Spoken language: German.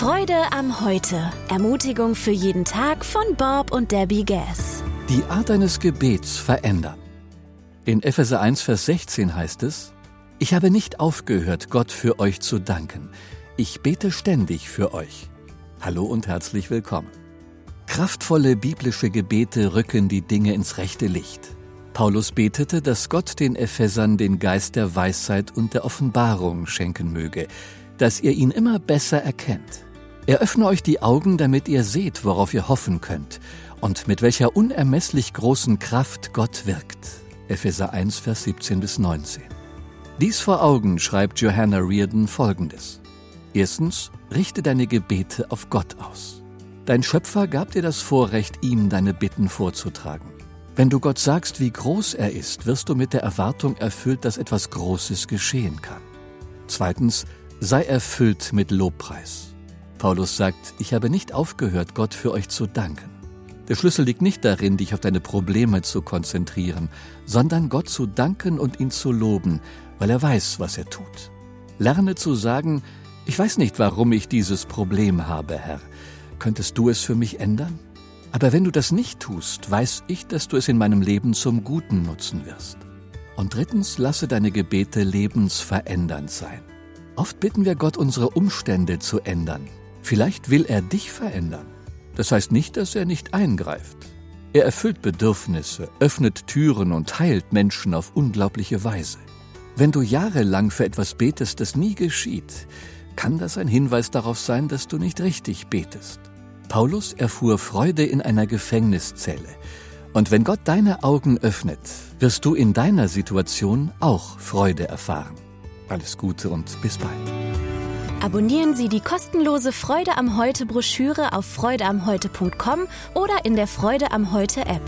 Freude am Heute. Ermutigung für jeden Tag von Bob und Debbie Gass. Die Art eines Gebets verändern. In Epheser 1, Vers 16 heißt es, Ich habe nicht aufgehört, Gott für euch zu danken. Ich bete ständig für euch. Hallo und herzlich willkommen. Kraftvolle biblische Gebete rücken die Dinge ins rechte Licht. Paulus betete, dass Gott den Ephesern den Geist der Weisheit und der Offenbarung schenken möge, dass ihr ihn immer besser erkennt. Er öffne euch die Augen, damit ihr seht, worauf ihr hoffen könnt und mit welcher unermesslich großen Kraft Gott wirkt. Epheser 1, Vers 17 bis 19. Dies vor Augen schreibt Johanna Reardon folgendes. Erstens, richte deine Gebete auf Gott aus. Dein Schöpfer gab dir das Vorrecht, ihm deine Bitten vorzutragen. Wenn du Gott sagst, wie groß er ist, wirst du mit der Erwartung erfüllt, dass etwas Großes geschehen kann. Zweitens, sei erfüllt mit Lobpreis. Paulus sagt, ich habe nicht aufgehört, Gott für euch zu danken. Der Schlüssel liegt nicht darin, dich auf deine Probleme zu konzentrieren, sondern Gott zu danken und ihn zu loben, weil er weiß, was er tut. Lerne zu sagen, ich weiß nicht, warum ich dieses Problem habe, Herr. Könntest du es für mich ändern? Aber wenn du das nicht tust, weiß ich, dass du es in meinem Leben zum Guten nutzen wirst. Und drittens, lasse deine Gebete lebensverändernd sein. Oft bitten wir Gott, unsere Umstände zu ändern. Vielleicht will er dich verändern. Das heißt nicht, dass er nicht eingreift. Er erfüllt Bedürfnisse, öffnet Türen und heilt Menschen auf unglaubliche Weise. Wenn du jahrelang für etwas betest, das nie geschieht, kann das ein Hinweis darauf sein, dass du nicht richtig betest. Paulus erfuhr Freude in einer Gefängniszelle. Und wenn Gott deine Augen öffnet, wirst du in deiner Situation auch Freude erfahren. Alles Gute und bis bald. Abonnieren Sie die kostenlose Freude am Heute Broschüre auf freudeamheute.com oder in der Freude am Heute App.